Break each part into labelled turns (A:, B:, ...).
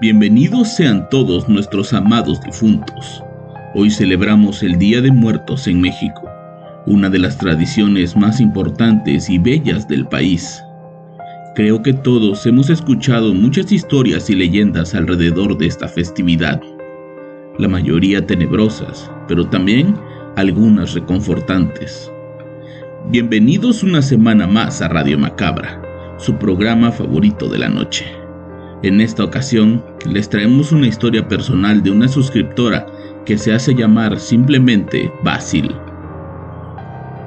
A: Bienvenidos sean todos nuestros amados difuntos. Hoy celebramos el Día de Muertos en México, una de las tradiciones más importantes y bellas del país. Creo que todos hemos escuchado muchas historias y leyendas alrededor de esta festividad, la mayoría tenebrosas, pero también algunas reconfortantes. Bienvenidos una semana más a Radio Macabra, su programa favorito de la noche. En esta ocasión les traemos una historia personal de una suscriptora que se hace llamar simplemente Basil.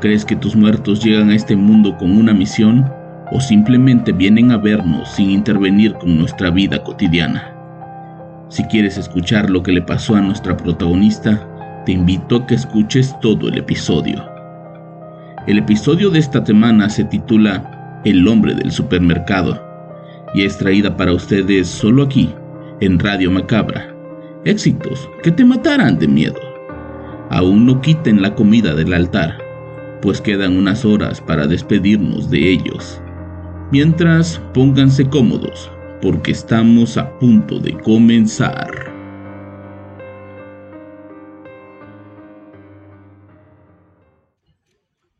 A: ¿Crees que tus muertos llegan a este mundo con una misión o simplemente vienen a vernos sin intervenir con nuestra vida cotidiana? Si quieres escuchar lo que le pasó a nuestra protagonista, te invito a que escuches todo el episodio. El episodio de esta semana se titula El hombre del supermercado y es traída para ustedes solo aquí, en Radio Macabra. Éxitos que te matarán de miedo. Aún no quiten la comida del altar, pues quedan unas horas para despedirnos de ellos. Mientras, pónganse cómodos, porque estamos a punto de comenzar.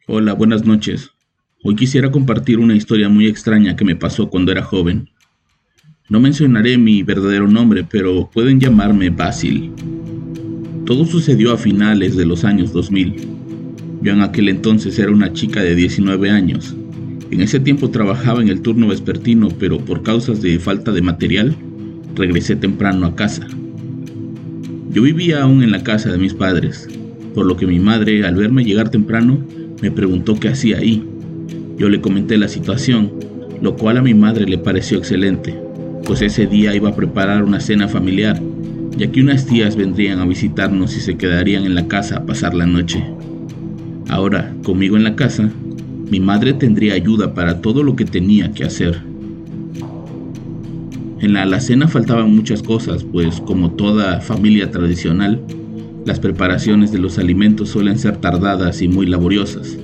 A: Hola, buenas noches. Hoy quisiera compartir una historia muy extraña que me pasó cuando era joven. No mencionaré mi verdadero nombre, pero pueden llamarme Basil. Todo sucedió a finales de los años 2000. Yo en aquel entonces era una chica de 19 años. En ese tiempo trabajaba en el turno vespertino, pero por causas de falta de material, regresé temprano a casa. Yo vivía aún en la casa de mis padres, por lo que mi madre, al verme llegar temprano, me preguntó qué hacía ahí yo le comenté la situación, lo cual a mi madre le pareció excelente, pues ese día iba a preparar una cena familiar, ya que unas tías vendrían a visitarnos y se quedarían en la casa a pasar la noche. Ahora, conmigo en la casa, mi madre tendría ayuda para todo lo que tenía que hacer. En la alacena faltaban muchas cosas, pues como toda familia tradicional, las preparaciones de los alimentos suelen ser tardadas y muy laboriosas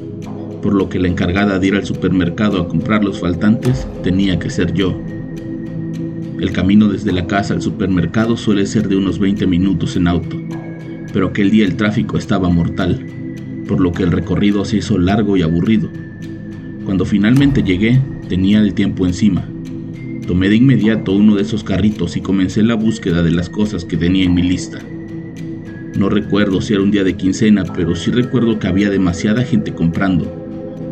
A: por lo que la encargada de ir al supermercado a comprar los faltantes tenía que ser yo. El camino desde la casa al supermercado suele ser de unos 20 minutos en auto, pero aquel día el tráfico estaba mortal, por lo que el recorrido se hizo largo y aburrido. Cuando finalmente llegué, tenía el tiempo encima. Tomé de inmediato uno de esos carritos y comencé la búsqueda de las cosas que tenía en mi lista. No recuerdo si era un día de quincena, pero sí recuerdo que había demasiada gente comprando,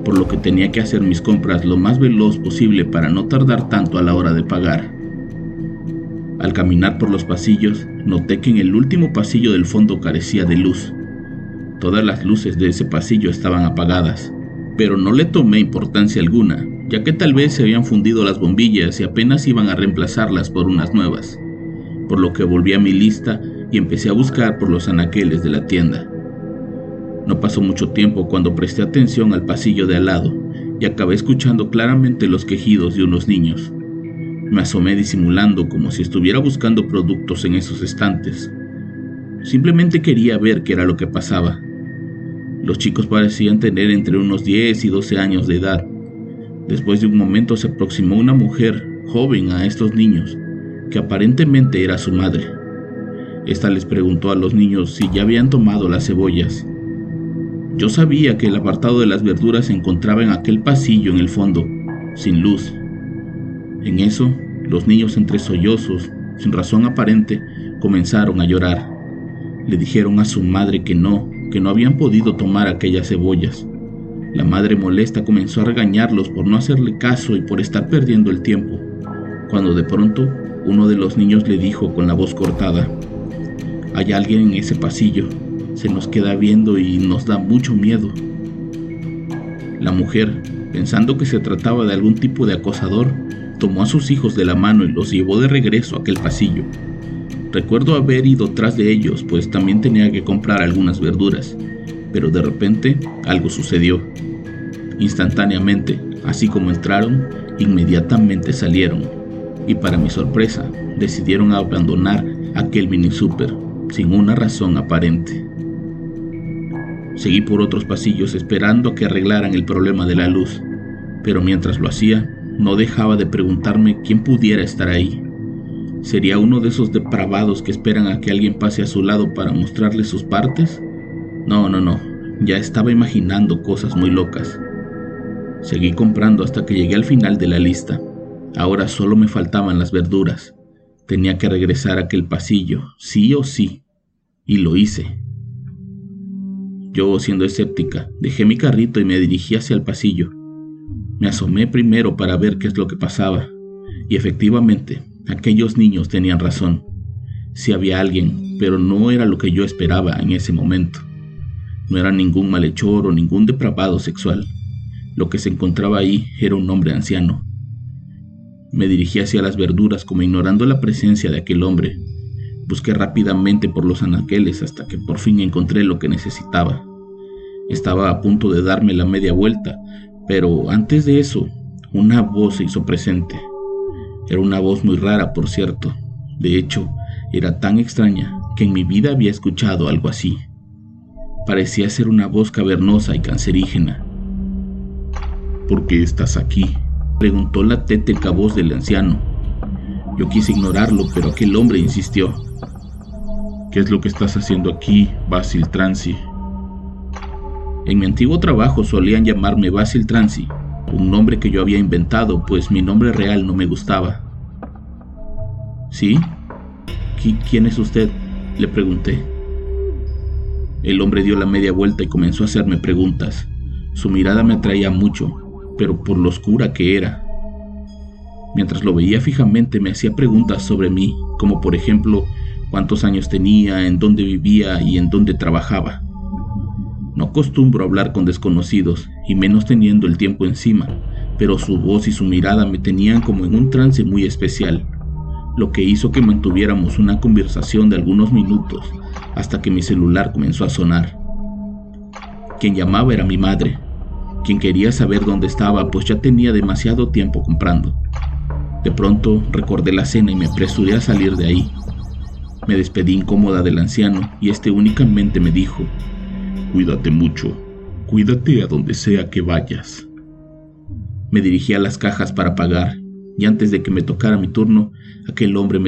A: por lo que tenía que hacer mis compras lo más veloz posible para no tardar tanto a la hora de pagar. Al caminar por los pasillos, noté que en el último pasillo del fondo carecía de luz. Todas las luces de ese pasillo estaban apagadas, pero no le tomé importancia alguna, ya que tal vez se habían fundido las bombillas y apenas iban a reemplazarlas por unas nuevas, por lo que volví a mi lista y empecé a buscar por los anaqueles de la tienda. No pasó mucho tiempo cuando presté atención al pasillo de al lado y acabé escuchando claramente los quejidos de unos niños. Me asomé disimulando como si estuviera buscando productos en esos estantes. Simplemente quería ver qué era lo que pasaba. Los chicos parecían tener entre unos 10 y 12 años de edad. Después de un momento se aproximó una mujer joven a estos niños, que aparentemente era su madre. Esta les preguntó a los niños si ya habían tomado las cebollas. Yo sabía que el apartado de las verduras se encontraba en aquel pasillo en el fondo, sin luz. En eso, los niños entre sollozos, sin razón aparente, comenzaron a llorar. Le dijeron a su madre que no, que no habían podido tomar aquellas cebollas. La madre molesta comenzó a regañarlos por no hacerle caso y por estar perdiendo el tiempo, cuando de pronto uno de los niños le dijo con la voz cortada, Hay alguien en ese pasillo. Se nos queda viendo y nos da mucho miedo. La mujer, pensando que se trataba de algún tipo de acosador, tomó a sus hijos de la mano y los llevó de regreso a aquel pasillo. Recuerdo haber ido tras de ellos, pues también tenía que comprar algunas verduras, pero de repente algo sucedió. Instantáneamente, así como entraron, inmediatamente salieron, y para mi sorpresa, decidieron abandonar aquel mini super sin una razón aparente. Seguí por otros pasillos esperando que arreglaran el problema de la luz, pero mientras lo hacía, no dejaba de preguntarme quién pudiera estar ahí. ¿Sería uno de esos depravados que esperan a que alguien pase a su lado para mostrarle sus partes? No, no, no, ya estaba imaginando cosas muy locas. Seguí comprando hasta que llegué al final de la lista. Ahora solo me faltaban las verduras. Tenía que regresar a aquel pasillo, sí o sí. Y lo hice. Yo, siendo escéptica, dejé mi carrito y me dirigí hacia el pasillo. Me asomé primero para ver qué es lo que pasaba, y efectivamente, aquellos niños tenían razón. Sí había alguien, pero no era lo que yo esperaba en ese momento. No era ningún malhechor o ningún depravado sexual. Lo que se encontraba ahí era un hombre anciano. Me dirigí hacia las verduras como ignorando la presencia de aquel hombre. Busqué rápidamente por los anaqueles hasta que por fin encontré lo que necesitaba. Estaba a punto de darme la media vuelta pero antes de eso, una voz se hizo presente. Era una voz muy rara, por cierto. De hecho, era tan extraña que en mi vida había escuchado algo así. Parecía ser una voz cavernosa y cancerígena. ¿Por qué estás aquí? preguntó la tétrica voz del anciano. Yo quise ignorarlo, pero aquel hombre insistió. ¿Qué es lo que estás haciendo aquí, Basil Transi? En mi antiguo trabajo solían llamarme Basil Transi, un nombre que yo había inventado, pues mi nombre real no me gustaba. ¿Sí? ¿Quién es usted? le pregunté. El hombre dio la media vuelta y comenzó a hacerme preguntas. Su mirada me atraía mucho, pero por lo oscura que era. Mientras lo veía fijamente me hacía preguntas sobre mí, como por ejemplo cuántos años tenía, en dónde vivía y en dónde trabajaba. No acostumbro hablar con desconocidos, y menos teniendo el tiempo encima, pero su voz y su mirada me tenían como en un trance muy especial, lo que hizo que mantuviéramos una conversación de algunos minutos hasta que mi celular comenzó a sonar. Quien llamaba era mi madre, quien quería saber dónde estaba pues ya tenía demasiado tiempo comprando. De pronto recordé la cena y me apresuré a salir de ahí. Me despedí incómoda del anciano y este únicamente me dijo, Cuídate mucho. Cuídate a donde sea que vayas. Me dirigí a las cajas para pagar, y antes de que me tocara mi turno, aquel hombre me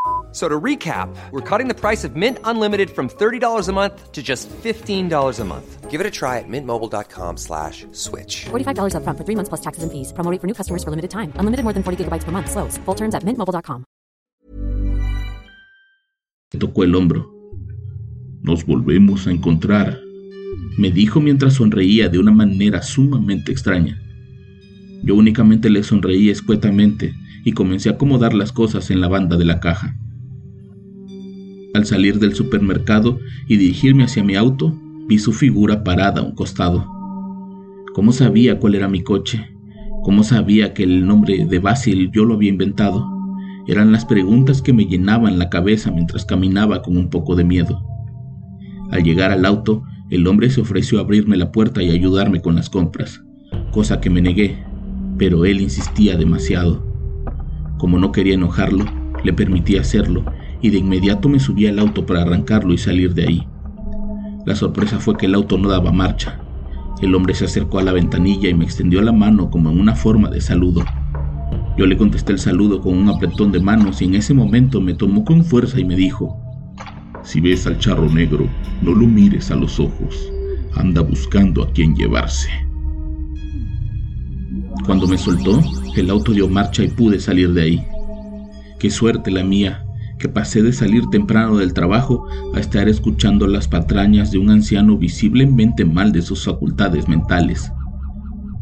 B: So to recap, we're cutting the price of Mint Unlimited from $30 a month to just $15 a month. Give it a try at mintmobile.com slash switch.
C: $45 up front for three months plus taxes and fees. Promo for new customers for limited time. Unlimited more than 40 gigabytes per month. Slows. Full terms at mintmobile.com.
A: Tocó el hombro. Nos volvemos a encontrar, me dijo mientras sonreía de una manera sumamente extraña. Yo únicamente le sonreí escuetamente y comencé a acomodar las cosas en la banda de la caja. Al salir del supermercado y dirigirme hacia mi auto, vi su figura parada a un costado. ¿Cómo sabía cuál era mi coche? ¿Cómo sabía que el nombre de Basil yo lo había inventado? Eran las preguntas que me llenaban la cabeza mientras caminaba con un poco de miedo. Al llegar al auto, el hombre se ofreció a abrirme la puerta y ayudarme con las compras, cosa que me negué, pero él insistía demasiado. Como no quería enojarlo, le permití hacerlo y de inmediato me subí al auto para arrancarlo y salir de ahí. La sorpresa fue que el auto no daba marcha. El hombre se acercó a la ventanilla y me extendió la mano como en una forma de saludo. Yo le contesté el saludo con un apretón de manos y en ese momento me tomó con fuerza y me dijo, Si ves al charro negro, no lo mires a los ojos, anda buscando a quien llevarse. Cuando me soltó, el auto dio marcha y pude salir de ahí. Qué suerte la mía, que pasé de salir temprano del trabajo a estar escuchando las patrañas de un anciano visiblemente mal de sus facultades mentales.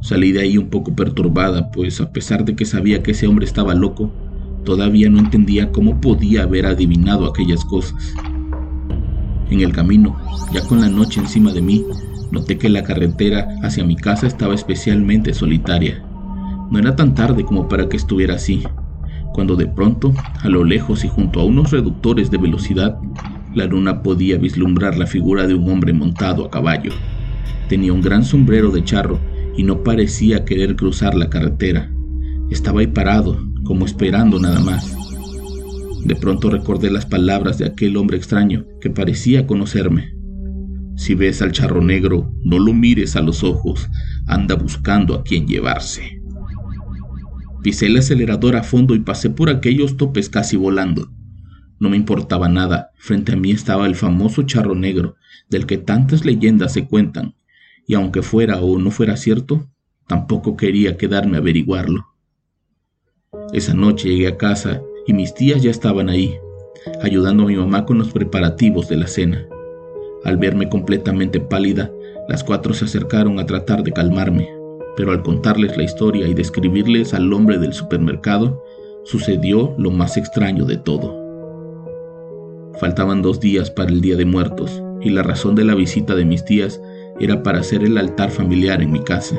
A: Salí de ahí un poco perturbada, pues a pesar de que sabía que ese hombre estaba loco, todavía no entendía cómo podía haber adivinado aquellas cosas. En el camino, ya con la noche encima de mí, noté que la carretera hacia mi casa estaba especialmente solitaria. No era tan tarde como para que estuviera así, cuando de pronto, a lo lejos y junto a unos reductores de velocidad, la luna podía vislumbrar la figura de un hombre montado a caballo. Tenía un gran sombrero de charro y no parecía querer cruzar la carretera. Estaba ahí parado, como esperando nada más. De pronto recordé las palabras de aquel hombre extraño que parecía conocerme. Si ves al charro negro, no lo mires a los ojos, anda buscando a quien llevarse. Pisé el acelerador a fondo y pasé por aquellos topes casi volando. No me importaba nada, frente a mí estaba el famoso charro negro, del que tantas leyendas se cuentan, y aunque fuera o no fuera cierto, tampoco quería quedarme a averiguarlo. Esa noche llegué a casa y mis tías ya estaban ahí, ayudando a mi mamá con los preparativos de la cena. Al verme completamente pálida, las cuatro se acercaron a tratar de calmarme, pero al contarles la historia y describirles al hombre del supermercado, sucedió lo más extraño de todo. Faltaban dos días para el Día de Muertos, y la razón de la visita de mis tías era para hacer el altar familiar en mi casa.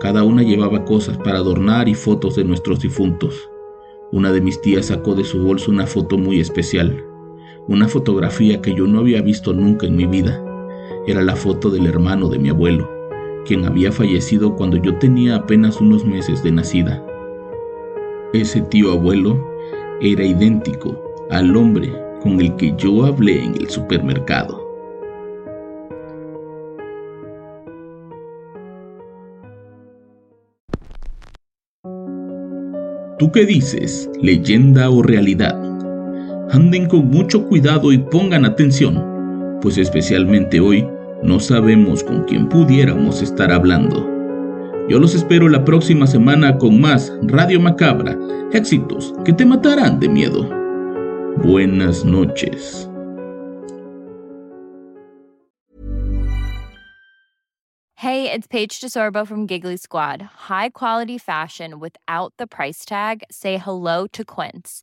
A: Cada una llevaba cosas para adornar y fotos de nuestros difuntos. Una de mis tías sacó de su bolso una foto muy especial, una fotografía que yo no había visto nunca en mi vida. Era la foto del hermano de mi abuelo, quien había fallecido cuando yo tenía apenas unos meses de nacida. Ese tío abuelo era idéntico al hombre con el que yo hablé en el supermercado. ¿Tú qué dices? ¿Leyenda o realidad? Anden con mucho cuidado y pongan atención, pues especialmente hoy no sabemos con quién pudiéramos estar hablando. Yo los espero la próxima semana con más Radio Macabra, éxitos que te matarán de miedo. Buenas noches.
D: Hey, it's Paige DeSorbo from Giggly Squad. High quality fashion without the price tag. Say hello to Quince.